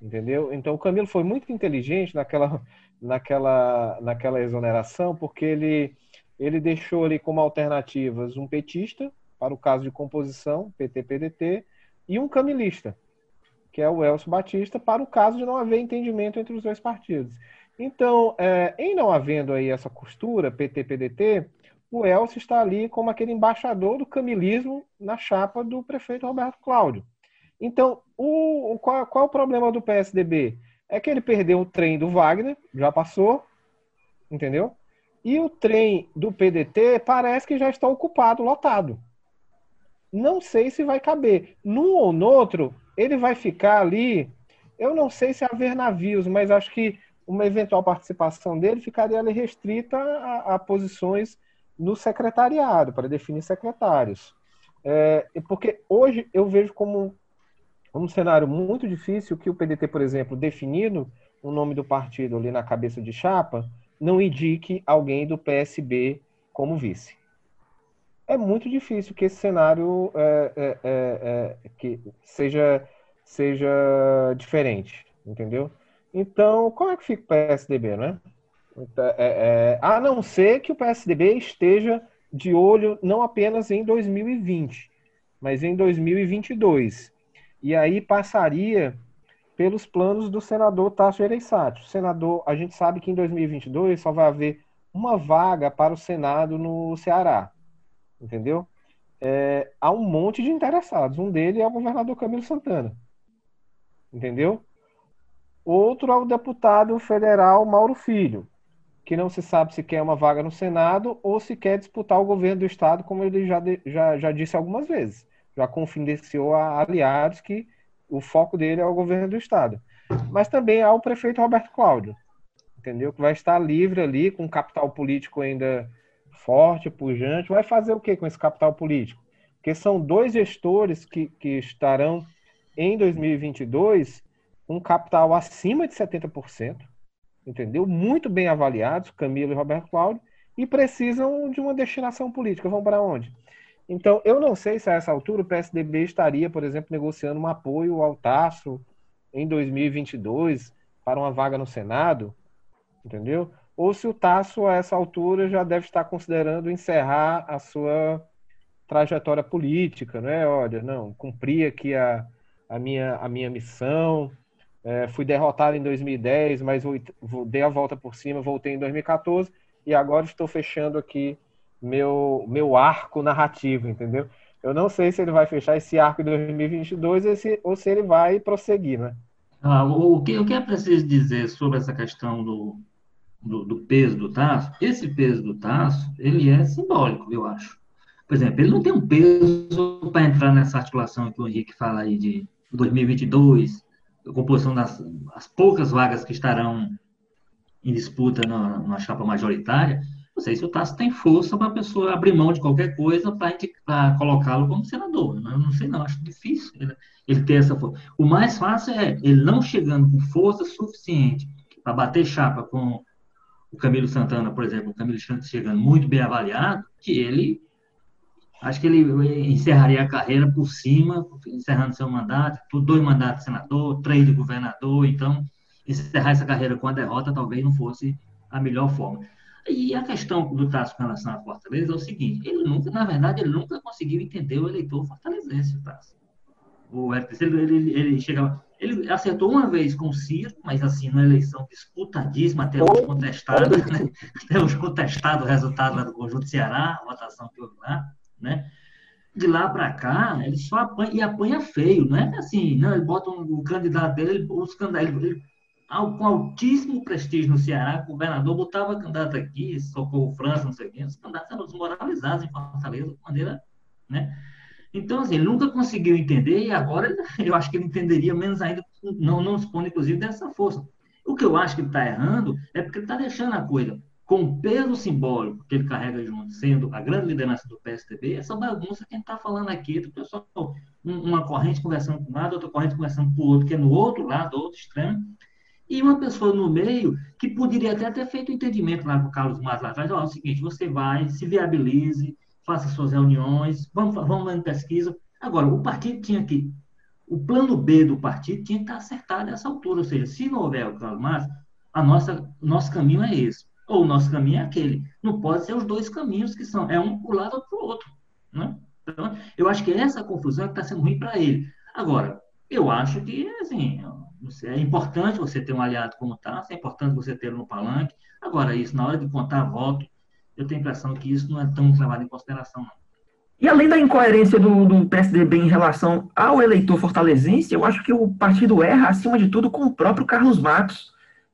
entendeu? Então, o Camilo foi muito inteligente naquela, naquela, naquela exoneração, porque ele, ele deixou ali como alternativas um petista, para o caso de composição, PT-PDT, e um camilista, que é o Elcio Batista, para o caso de não haver entendimento entre os dois partidos. Então, é, em não havendo aí essa costura, PT-PDT, o Elcio está ali como aquele embaixador do camilismo na chapa do prefeito Roberto Cláudio. Então, o, qual, qual o problema do PSDB? É que ele perdeu o trem do Wagner, já passou, entendeu? E o trem do PDT parece que já está ocupado, lotado. Não sei se vai caber. Num ou no outro, ele vai ficar ali. Eu não sei se haver navios, mas acho que uma eventual participação dele ficaria restrita a, a posições no secretariado, para definir secretários. É, porque hoje eu vejo como um cenário muito difícil que o PDT, por exemplo, definindo o nome do partido ali na cabeça de chapa, não indique alguém do PSB como vice. É muito difícil que esse cenário é, é, é, é que seja, seja diferente, entendeu? Então, como é que fica o PSDB, né? Então, é, é, a não ser que o PSDB esteja de olho não apenas em 2020, mas em 2022. E aí passaria pelos planos do senador Tasso Gereissati. O senador, a gente sabe que em 2022 só vai haver uma vaga para o Senado no Ceará, entendeu? É, há um monte de interessados. Um deles é o governador Camilo Santana, entendeu? Outro é o deputado federal Mauro Filho, que não se sabe se quer uma vaga no Senado ou se quer disputar o governo do Estado, como ele já, já, já disse algumas vezes. Já confidenciou a aliados que o foco dele é o governo do Estado. Mas também há o prefeito Roberto Cláudio, entendeu? Que vai estar livre ali, com capital político ainda forte, pujante. Vai fazer o que com esse capital político? Porque são dois gestores que, que estarão em 2022 um capital acima de 70%, entendeu? Muito bem avaliados, Camilo e Roberto Cláudio, e precisam de uma destinação política. Vão para onde? Então, eu não sei se a essa altura o PSDB estaria, por exemplo, negociando um apoio ao Tasso em 2022 para uma vaga no Senado, entendeu? Ou se o Tasso, a essa altura, já deve estar considerando encerrar a sua trajetória política, não é? Olha, não, cumpri aqui a, a, minha, a minha missão, é, fui derrotado em 2010, mas dei a volta por cima, voltei em 2014 e agora estou fechando aqui meu, meu arco narrativo, entendeu? Eu não sei se ele vai fechar esse arco em 2022 ou se, ou se ele vai prosseguir, né? Ah, o, que, o que é preciso dizer sobre essa questão do, do, do, peso do Tasso? Esse peso do Tasso, ele é simbólico, eu acho. Por exemplo, ele não tem um peso para entrar nessa articulação que o Henrique fala aí de 2022, a composição das as poucas vagas que estarão em disputa na, na chapa majoritária, não sei se o Tasso tem força para a pessoa abrir mão de qualquer coisa para colocá-lo como senador. Não sei, não, acho difícil ele, ele, ter essa força. O mais fácil é ele não chegando com força suficiente para bater chapa com o Camilo Santana, por exemplo, o Camilo chegando muito bem avaliado, que ele acho que ele encerraria a carreira por cima, encerrando seu mandato, dois mandatos de senador, três de governador, então encerrar essa carreira com a derrota talvez não fosse a melhor forma. E a questão do Tasso com relação à Fortaleza é o seguinte: ele nunca, na verdade, ele nunca conseguiu entender o eleitor fortalezense, o Tasso. O RPC, ele, ele, ele chegava. Ele acertou uma vez com o Ciro, mas assim, numa eleição disputadíssima, até hoje contestada, né? até hoje contestado o resultado lá do Conjunto Ceará, a votação que houve lá, né? De lá para cá, ele só apanha, e apanha feio, não é assim, não, ele bota um, o candidato dele, os candidatos, ele, com altíssimo prestígio no Ceará, o governador botava candidato aqui, Socorro França, não sei o quê, os candidatos eram desmoralizados em Fortaleza de maneira, né? Então, assim, ele nunca conseguiu entender e agora eu acho que ele entenderia menos ainda, não, não dispõe, inclusive, dessa força. O que eu acho que ele está errando é porque ele está deixando a coisa com o peso simbólico que ele carrega junto, sendo a grande liderança do PSDB, essa bagunça que a gente está falando aqui, do pessoal, uma corrente conversando com um lado, outra corrente conversando com o outro, que é no outro lado, outro extremo, e uma pessoa no meio que poderia até ter feito entendimento lá com o Carlos Matos lá atrás, ó, é o seguinte, você vai, se viabilize, faça suas reuniões, vamos, vamos em pesquisa. Agora, o partido tinha que, o plano B do partido tinha que estar acertado nessa altura, ou seja, se não houver o Carlos Matos, a nossa, nosso caminho é esse, ou o nosso caminho é aquele. Não pode ser os dois caminhos que são, é um para o lado ou para o outro. Né? Então, eu acho que essa confusão é está sendo ruim para ele. Agora, eu acho que, assim, é importante você ter um aliado como Tasso, é importante você ter no palanque. Agora, isso, na hora de contar voto, eu tenho a impressão que isso não é tão levado em consideração, não. E além da incoerência do, do, PSDB em relação ao eleitor fortalezense, eu acho que o partido erra, acima de tudo, com o próprio Carlos Matos,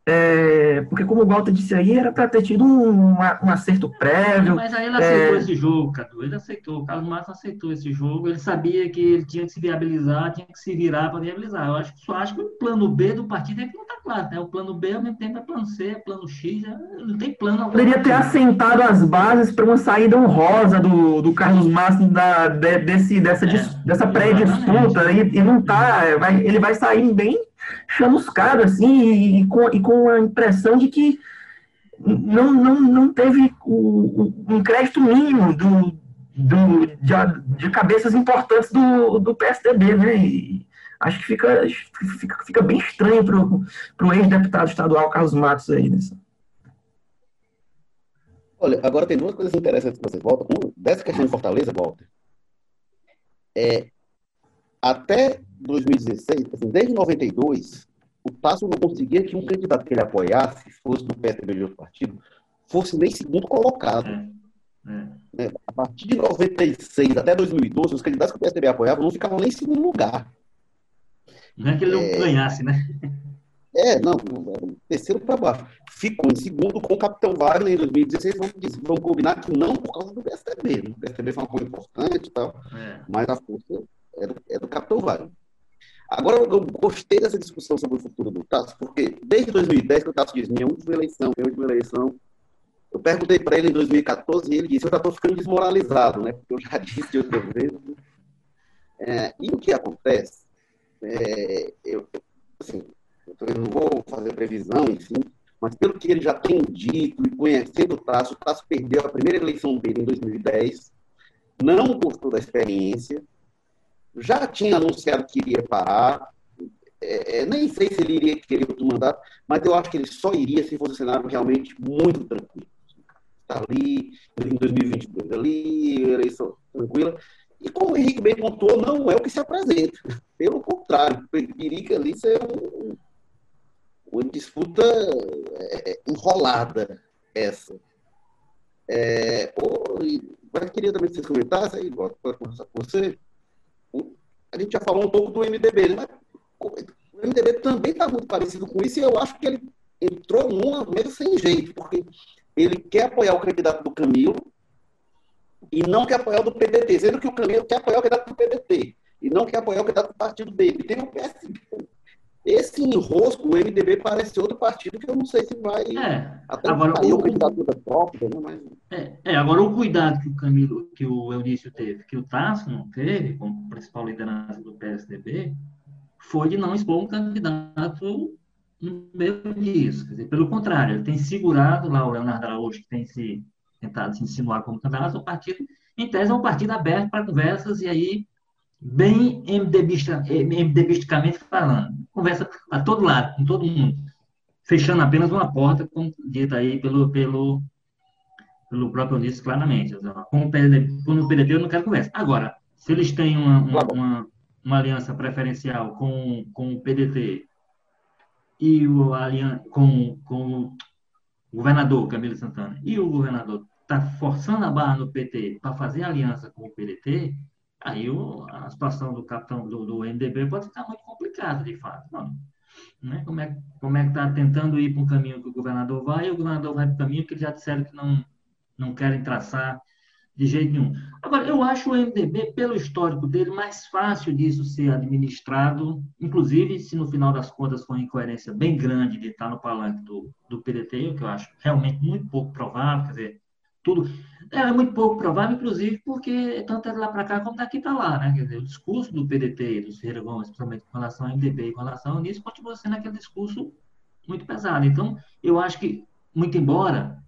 é, porque, como o Walter disse aí, era para ter tido um, um, acerto prévio. Mas aí ele aceitou é... esse jogo, Cadu. Ele aceitou. O Carlos Matos aceitou esse jogo. Ele sabia que ele tinha que se viabilizar, tinha que se virar para viabilizar. Eu acho, só acho que o plano B do partido é que não está claro. Né? O plano B, ao mesmo tempo, é plano C, é plano X. É... Não tem plano. Poderia ter assentado as bases para uma saída honrosa do, do Carlos Matos da, de, desse, dessa, é, dessa pré-disputa. E, e, não está. Ele vai sair bem chamuscado, assim, e com, e com a impressão de que não, não, não teve o, o um crédito mínimo do, do, de, de cabeças importantes do, do PSDB, né? E acho que fica, fica, fica bem estranho para o ex-deputado estadual Carlos Matos aí. Né? Olha, agora tem duas coisas interessantes que você volta. Um, dessa questão de Fortaleza, Walter. É, até 2016, assim, desde 92, o Tasso não conseguia que um candidato que ele apoiasse, fosse do PSDB de outro partido, fosse nem segundo colocado. É. É. A partir de 96 até 2012, os candidatos que o PSDB apoiava não ficavam nem em segundo lugar. Não é que ele não ganhasse, né? É, não, terceiro para baixo. Ficou em segundo com o Capitão Wagner em 2016. Vamos, vamos combinar que não por causa do PSDB. O PSDB foi uma coisa importante e tal, é. mas a força é do, é do Capitão Wagner. Agora, eu gostei dessa discussão sobre o futuro do Tasso, porque desde 2010 que o Tasso diz, minha última eleição, minha última eleição, eu perguntei para ele em 2014 e ele disse, eu já estou ficando desmoralizado, né? Porque eu já disse de outra vez. É, e o que acontece, é, eu, assim, eu não vou fazer previsão, enfim, mas pelo que ele já tem dito e conhecendo o Tasso, o Tasso perdeu a primeira eleição dele em 2010, não gostou da experiência, já tinha anunciado que iria parar, é, é, nem sei se ele iria querer outro mandato, mas eu acho que ele só iria se fosse um cenário realmente muito tranquilo. Está ali, em 2022, ali, eleição tranquila. E como o Henrique bem pontuou, não é o que se apresenta. Pelo contrário, periga ali ser um, uma disputa é, enrolada essa. É, eu queria também que vocês comentassem aí, para conversar com você. A gente já falou um pouco do MDB, né? o MDB também está muito parecido com isso e eu acho que ele entrou numa mesa sem jeito, porque ele quer apoiar o candidato do Camilo e não quer apoiar o do PDT, sendo que o Camilo quer apoiar o candidato do PDT e não quer apoiar o candidato do partido dele. Tem o PSB. Esse enrosco, o MDB parece outro partido que eu não sei se vai. É, até agora, o, candidatura própria, né? Mas... É, é, agora o cuidado que o Camilo, que o Eunício teve, que o Tasso não teve, como principal liderança do PSDB, foi de não expor um candidato no meio disso. Quer dizer, pelo contrário, ele tem segurado lá o Leonardo Araújo, que tem se tentado se insinuar como candidato, o partido, em tese, é um partido aberto para conversas, e aí, bem MDBisticamente falando, conversa a todo lado, com todo mundo, fechando apenas uma porta, como dito aí pelo, pelo, pelo próprio Ulisses claramente. Com o, PDT, o PDT eu não quero conversa. Agora, se eles têm uma, uma, uma, uma aliança preferencial com, com o PDT e o alian, com, com o governador Camilo Santana e o governador está forçando a barra no PT para fazer aliança com o PDT, aí o, a situação do capitão do, do MDB pode ficar muito complicada, de fato. Não, né? Como é, como é que está tentando ir para um caminho que o governador vai e o governador vai para o caminho que já disseram que não, não querem traçar de jeito nenhum. Agora, eu acho o MDB, pelo histórico dele, mais fácil disso ser administrado, inclusive se no final das contas for uma incoerência bem grande de estar no palanque do, do PDT, o que eu acho realmente muito pouco provável, quer dizer, tudo. É muito pouco provável, inclusive, porque tanto é lá para cá como daqui para lá, né? Quer dizer, o discurso do PDT, do Ferreira Gomes, principalmente com relação ao MDB e com relação nisso, continua sendo aquele discurso muito pesado. Então, eu acho que, muito embora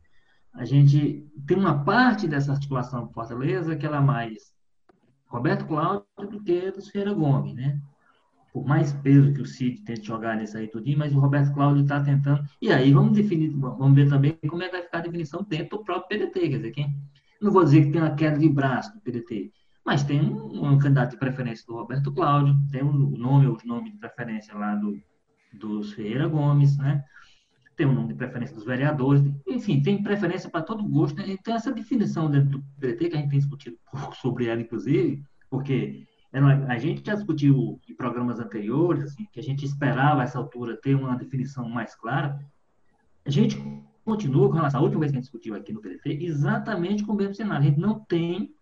a gente tem uma parte dessa articulação Fortaleza que ela é mais Roberto Cláudio do que dos Ferreira Gomes, né? Por mais peso que o Cid tente jogar nisso aí tudinho, mas o Roberto Cláudio está tentando. E aí vamos definir, vamos ver também como é que vai ficar a definição dentro do próprio PDT, quer dizer, quem não vou dizer que tem uma queda de braço do PDT, mas tem um, um candidato de preferência do Roberto Cláudio, tem o nome, os nomes de preferência lá do, dos Ferreira Gomes, né? tem o nome de preferência dos vereadores, enfim, tem preferência para todo gosto. Né? Então, essa definição dentro do PT, que a gente tem discutido pouco sobre ela, inclusive, porque a gente já discutiu em programas anteriores, assim, que a gente esperava, a essa altura, ter uma definição mais clara. A gente continua com relação à última vez que a gente discutiu aqui no PT, exatamente com o mesmo cenário. A gente não tem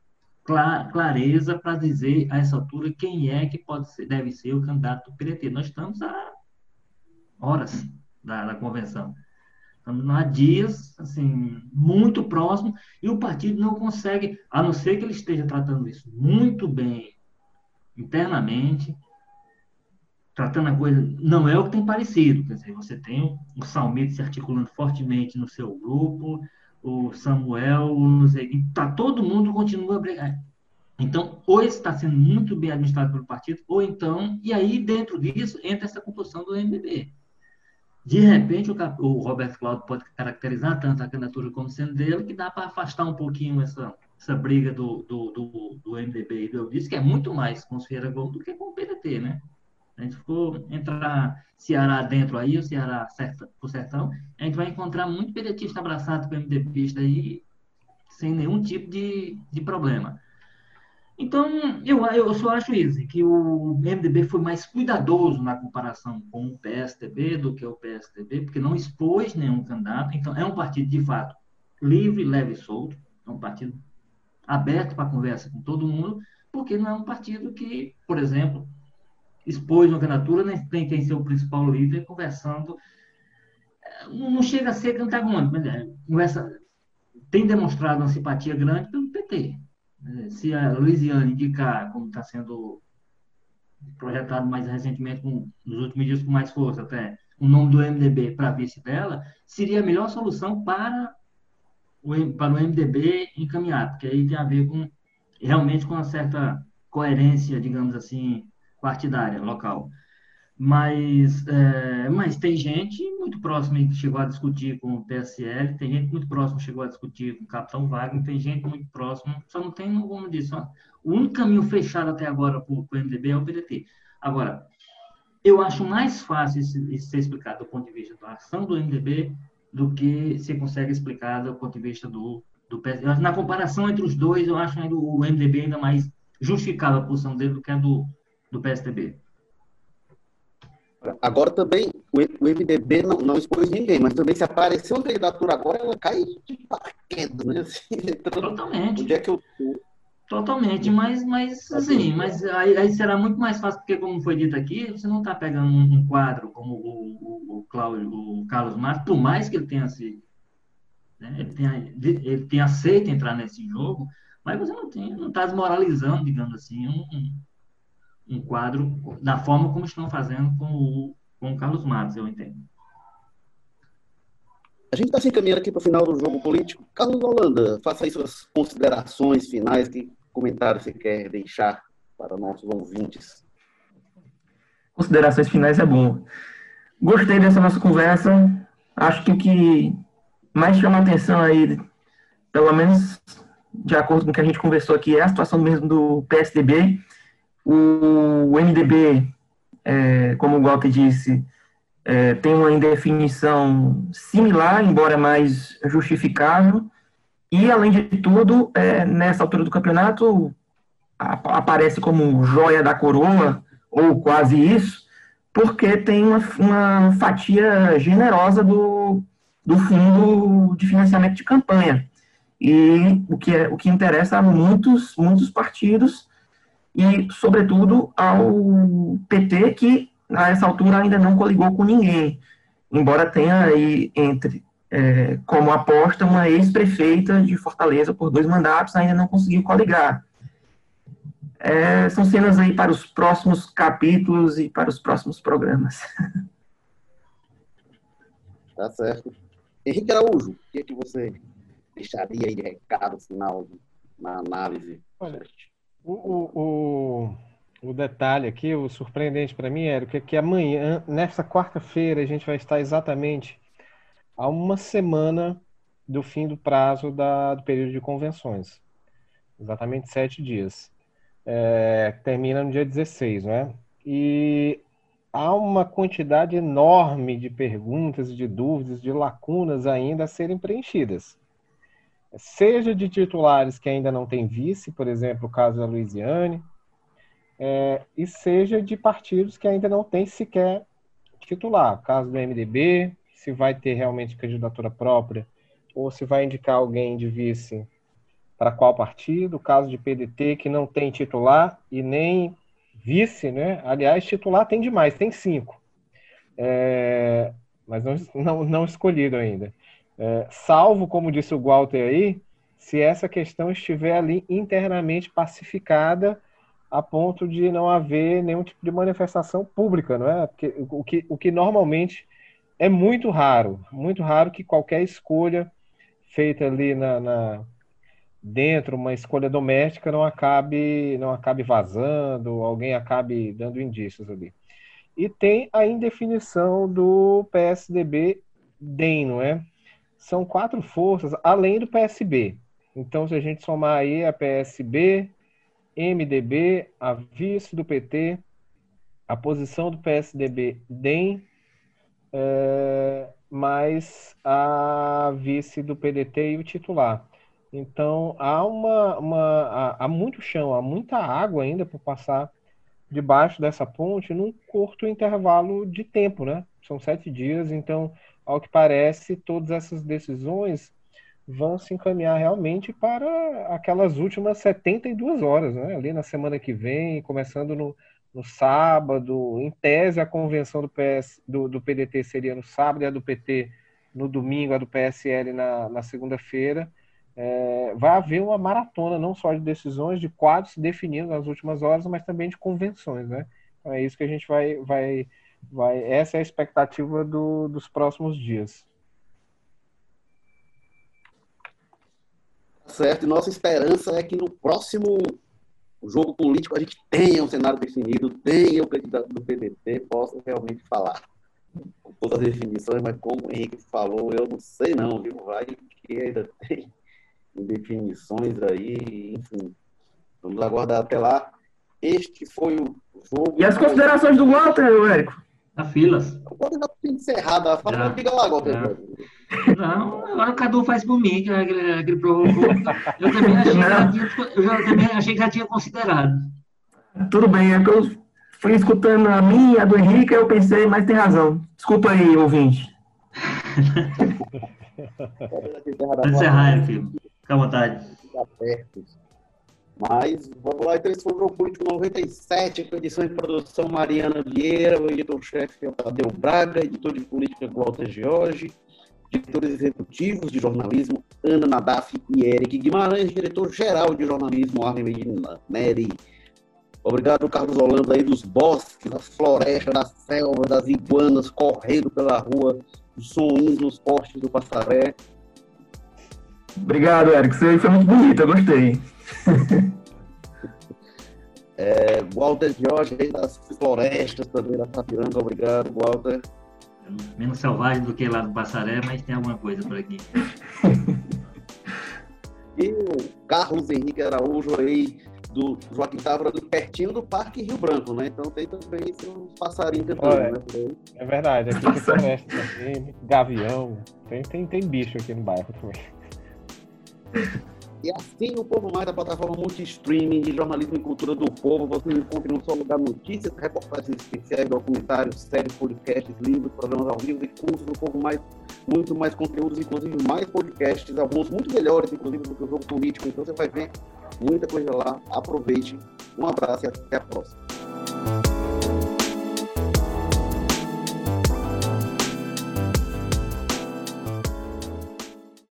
clareza para dizer, a essa altura, quem é que pode ser, deve ser o candidato do PDT. Nós estamos há horas da, da convenção. Estamos há dias, assim, muito próximo, e o partido não consegue, a não ser que ele esteja tratando isso muito bem internamente, tratando a coisa, não é o que tem parecido, quer dizer, você tem o Salmito se articulando fortemente no seu grupo, o Samuel, não sei, tá, todo mundo continua a brigar. Então, ou está sendo muito bem administrado pelo partido, ou então, e aí dentro disso entra essa composição do MDB. De repente, o, o Roberto Cláudio pode caracterizar tanto a candidatura como sendo dele, que dá para afastar um pouquinho essa, essa briga do, do, do, do MDB e do Eudício, que é muito mais com os Feira Gomes do que com o PDT, né? A gente for entrar Ceará dentro aí, o Ceará certa, o sertão, a gente vai encontrar muito pedetista abraçado com o MDBista aí, sem nenhum tipo de, de problema. Então, eu, eu só acho isso, que o MDB foi mais cuidadoso na comparação com o PSDB do que o PSDB, porque não expôs nenhum candidato. Então, é um partido, de fato, livre, leve e solto. É um partido aberto para conversa com todo mundo, porque não é um partido que, por exemplo, expôs uma candidatura, nem tem quem ser o principal líder, conversando. Não chega a ser antagônico, mas é, conversa, tem demonstrado uma simpatia grande pelo PT se a Louisiana indicar, como está sendo projetado mais recentemente, com, nos últimos dias com mais força até, o nome do MDB para vice dela, seria a melhor solução para para o MDB encaminhar, porque aí tem a ver com realmente com uma certa coerência, digamos assim, partidária, local. Mas, é, mas tem gente muito próxima que chegou a discutir com o PSL, tem gente muito próxima que chegou a discutir com o Capitão Wagner, tem gente muito próxima, só não tem, como disse, o único caminho fechado até agora para o MDB é o PDT. Agora, eu acho mais fácil isso, isso ser explicado do ponto de vista da ação do MDB do que se consegue explicar do ponto de vista do, do PSDB. Na comparação entre os dois, eu acho ainda o MDB ainda mais justificável a posição dele do que a do, do PSDB. Agora também, o MDB não, não expôs ninguém, mas também se aparecer uma candidatura agora, ela cai de paraquedas, né? Assim, Totalmente. Onde é que eu tô? Totalmente, mas, mas assim, mas aí, aí, será muito mais fácil, porque como foi dito aqui, você não está pegando um, quadro como o, o, o, Cláudio, o Carlos Matos, por mais que ele tenha se né, ele, tenha, ele tenha aceito entrar nesse jogo, mas você não tem, não está desmoralizando, digamos assim, um, um quadro da forma como estão fazendo com o, com o Carlos Matos, eu entendo. A gente está se encaminhando aqui para o final do jogo político. Carlos Holanda, faça aí suas considerações finais, que comentário você quer deixar para nossos ouvintes? Considerações finais é bom. Gostei dessa nossa conversa. Acho que o que mais chama atenção aí, pelo menos de acordo com o que a gente conversou aqui, é a situação mesmo do PSDB. O, MDB, é, como o Walter disse, é, tem uma indefinição similar, embora mais justificável, e, além de tudo, é, nessa altura do campeonato, aparece como joia da coroa, ou quase isso, porque tem uma, uma fatia generosa do, do fundo de financiamento de campanha. E o que, é, o que interessa a muitos, muitos partidos, e, sobretudo, ao PT, que a essa altura ainda não coligou com ninguém, embora tenha aí entre é, como aposta uma ex-prefeita de Fortaleza por dois mandatos, ainda não conseguiu coligar. É, são cenas aí para os próximos capítulos e para os próximos programas. Tá certo. Henrique Araújo, o que, é que você deixaria aí de recado final na análise? Olha, o, o, o o detalhe aqui, o surpreendente para mim era que, que amanhã, nessa quarta-feira, a gente vai estar exatamente a uma semana do fim do prazo da, do período de convenções. Exatamente sete dias. É, termina no dia 16, né? E há uma quantidade enorme de perguntas, de dúvidas, de lacunas ainda a serem preenchidas. Seja de titulares que ainda não têm vice, por exemplo, o caso da Luiziane, é, e seja de partidos que ainda não têm sequer titular. Caso do MDB, se vai ter realmente candidatura própria ou se vai indicar alguém de vice para qual partido. Caso de PDT, que não tem titular e nem vice, né? Aliás, titular tem demais, tem cinco. É, mas não, não, não escolhido ainda. É, salvo, como disse o Walter aí, se essa questão estiver ali internamente pacificada a ponto de não haver nenhum tipo de manifestação pública, não é? Porque, o, que, o que normalmente é muito raro, muito raro que qualquer escolha feita ali na, na dentro, uma escolha doméstica, não acabe, não acabe vazando, alguém acabe dando indícios ali. E tem a indefinição do PSDB DEM, não é? São quatro forças, além do PSB. Então, se a gente somar aí a PSB, MDB, a vice do PT, a posição do PSDB DEM, é, mais a vice do PDT e o titular. Então há uma, uma há, muito chão, há muita água ainda por passar debaixo dessa ponte num curto intervalo de tempo, né? São sete dias, então, ao que parece, todas essas decisões vão se encaminhar realmente para aquelas últimas 72 horas, né? ali na semana que vem, começando no, no sábado. Em tese, a convenção do, PS, do, do, PDT seria no sábado e a do PT no domingo, a do PSL na, na segunda-feira. É, vai haver uma maratona, não só de decisões, de quadros se definindo nas últimas horas, mas também de convenções. Né? Então é isso que a gente vai. vai, vai essa é a expectativa do, dos próximos dias. Certo, e nossa esperança é que no próximo jogo político a gente tenha um cenário definido, tenha o candidato do PDT, possa realmente falar com todas as definições, mas como o Henrique falou, eu não sei não, viu? Vai que ainda tem definições aí, enfim. Vamos aguardar até lá. Este foi o jogo. E as considerações do Walter, Érico? A filas. O Walter já tem encerrado. Fala, diga lá, Walter. Não, agora o Cadu faz por mim, que ele provocou. Eu também achei, que já tinha, eu também achei que já tinha considerado. Tudo bem, é que eu fui escutando a minha, a do Henrique, eu pensei, mas tem razão. Desculpa aí, ouvinte. Pode encerrar, filho. Fica à vontade. Mas, vamos lá, então esse foi o Político 97, com edição de produção Mariana Vieira, o editor-chefe é Tadeu Braga, editor de política Walter George, diretores executivos de jornalismo Ana Nadaf e Eric Guimarães, diretor-geral de jornalismo Arlen Neri. Obrigado, Carlos Holanda, aí dos bosques, das florestas, das selvas, das iguanas correndo pela rua, dos sons nos postes do Passaré. Obrigado, Eric. Você foi muito bonito, eu gostei. é, Walter Jorge, aí das florestas também da Sapiranga. Obrigado, Walter. Menos selvagem do que lá no Passaré, mas tem alguma coisa por aqui. e o Carlos Henrique Araújo aí do Joaquim Távora, pertinho do Parque Rio Branco, né? Então tem também uns passarinhos cantando, é, né? É verdade, aqui tem floresta também, gavião, tem, tem, tem bicho aqui no bairro também. E assim o Povo Mais, a plataforma multi-streaming de jornalismo e cultura do povo, você encontra em um só lugar notícias, reportagens especiais, documentários, séries, podcasts, livros, programas ao vivo e cursos do Povo Mais, muito mais conteúdos, inclusive mais podcasts, alguns muito melhores, inclusive, do que o jogo político. Então você vai ver muita coisa lá. Aproveite. Um abraço e até a próxima.